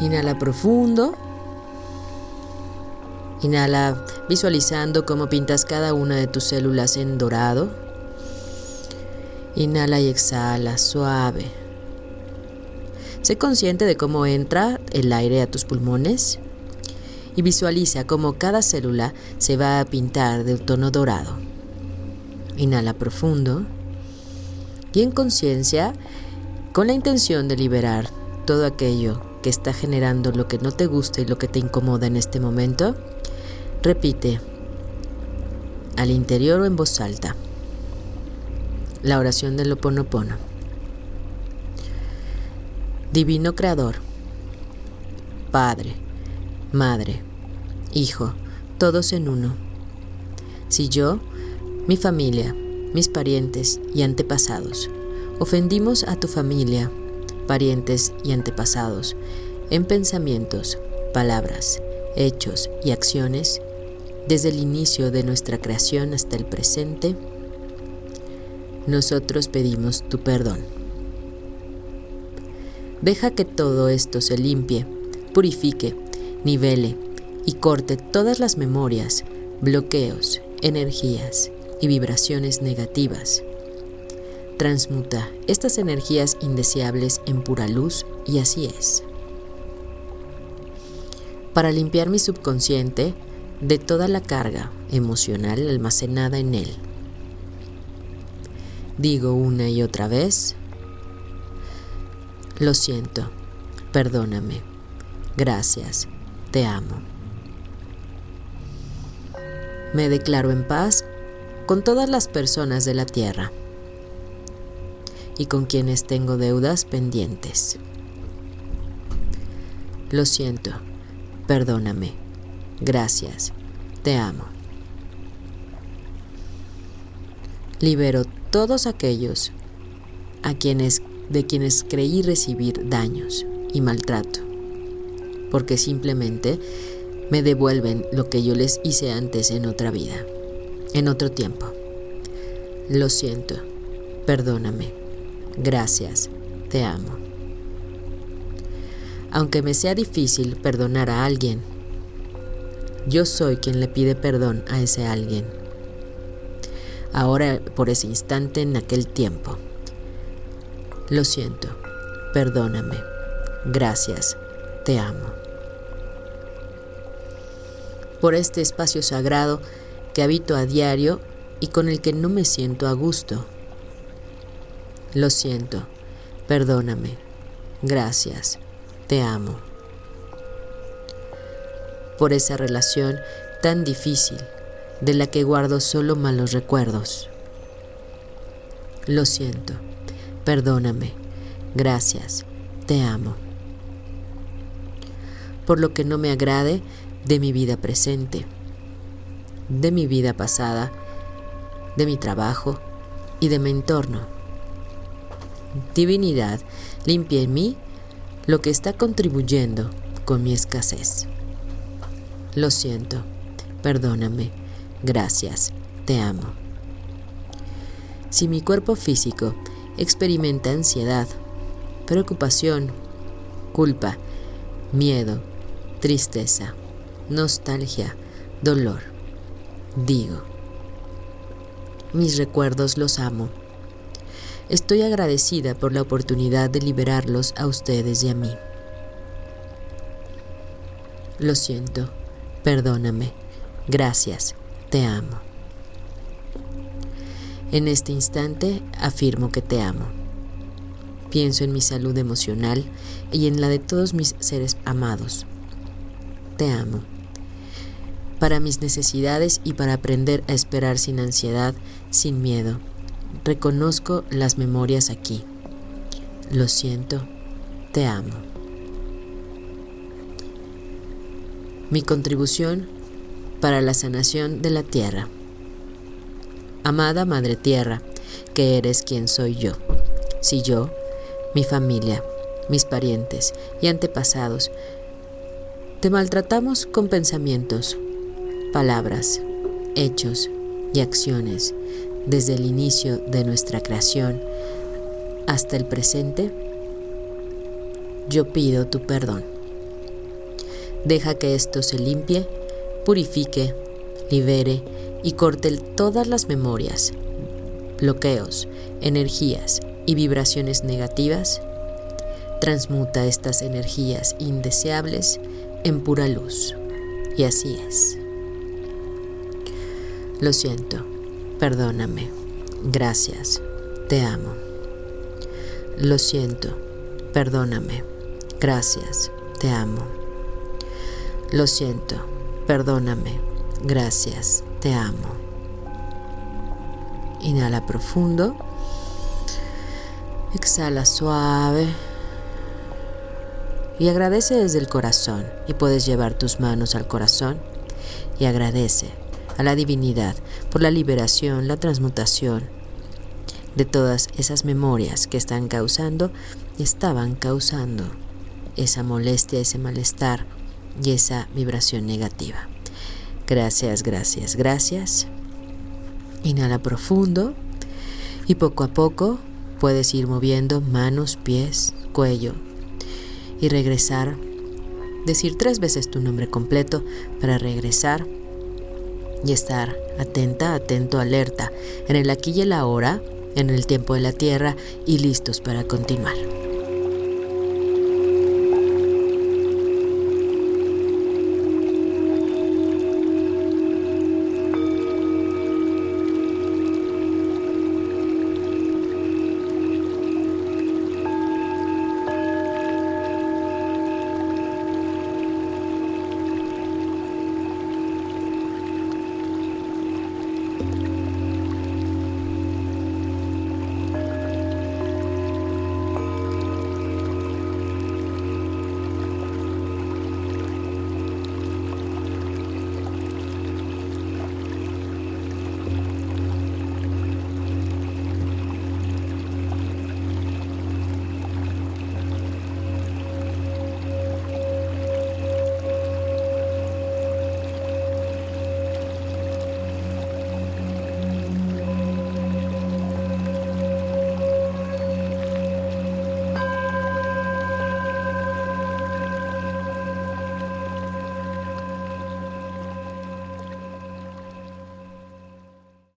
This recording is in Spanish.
Inhala profundo. Inhala visualizando cómo pintas cada una de tus células en dorado. Inhala y exhala suave. Sé consciente de cómo entra el aire a tus pulmones y visualiza cómo cada célula se va a pintar de un tono dorado. Inhala profundo y en conciencia, con la intención de liberar todo aquello que está generando lo que no te gusta y lo que te incomoda en este momento, repite al interior o en voz alta la oración del Oponopono. Divino Creador, Padre, Madre, Hijo, todos en uno. Si yo, mi familia, mis parientes y antepasados ofendimos a tu familia, parientes y antepasados en pensamientos, palabras, hechos y acciones, desde el inicio de nuestra creación hasta el presente, nosotros pedimos tu perdón. Deja que todo esto se limpie, purifique, nivele y corte todas las memorias, bloqueos, energías y vibraciones negativas. Transmuta estas energías indeseables en pura luz y así es. Para limpiar mi subconsciente de toda la carga emocional almacenada en él. Digo una y otra vez, lo siento, perdóname, gracias, te amo. Me declaro en paz con todas las personas de la tierra y con quienes tengo deudas pendientes. Lo siento, perdóname, gracias, te amo. Libero todos aquellos a quienes de quienes creí recibir daños y maltrato, porque simplemente me devuelven lo que yo les hice antes en otra vida, en otro tiempo. Lo siento, perdóname, gracias, te amo. Aunque me sea difícil perdonar a alguien, yo soy quien le pide perdón a ese alguien. Ahora, por ese instante, en aquel tiempo. Lo siento, perdóname, gracias, te amo. Por este espacio sagrado que habito a diario y con el que no me siento a gusto. Lo siento, perdóname, gracias, te amo. Por esa relación tan difícil de la que guardo solo malos recuerdos. Lo siento Perdóname. Gracias. Te amo. Por lo que no me agrade de mi vida presente, de mi vida pasada, de mi trabajo y de mi entorno. Divinidad, limpia en mí lo que está contribuyendo con mi escasez. Lo siento, perdóname, gracias, te amo. Si mi cuerpo físico experimenta ansiedad, preocupación, culpa, miedo, tristeza, nostalgia, dolor. Digo, mis recuerdos los amo. Estoy agradecida por la oportunidad de liberarlos a ustedes y a mí. Lo siento, perdóname, gracias, te amo. En este instante afirmo que te amo. Pienso en mi salud emocional y en la de todos mis seres amados. Te amo. Para mis necesidades y para aprender a esperar sin ansiedad, sin miedo, reconozco las memorias aquí. Lo siento, te amo. Mi contribución para la sanación de la tierra. Amada Madre Tierra, que eres quien soy yo. Si yo, mi familia, mis parientes y antepasados, te maltratamos con pensamientos, palabras, hechos y acciones desde el inicio de nuestra creación hasta el presente, yo pido tu perdón. Deja que esto se limpie, purifique, libere y corte todas las memorias, bloqueos, energías y vibraciones negativas. Transmuta estas energías indeseables en pura luz. Y así es. Lo siento, perdóname, gracias, te amo. Lo siento, perdóname, gracias, te amo. Lo siento, perdóname, gracias, te amo. Inhala profundo. Exhala suave. Y agradece desde el corazón. Y puedes llevar tus manos al corazón y agradece a la divinidad por la liberación, la transmutación de todas esas memorias que están causando estaban causando esa molestia, ese malestar y esa vibración negativa. Gracias, gracias, gracias. Inhala profundo y poco a poco puedes ir moviendo manos, pies, cuello y regresar. Decir tres veces tu nombre completo para regresar y estar atenta, atento, alerta en el aquí y el ahora, en el tiempo de la tierra y listos para continuar.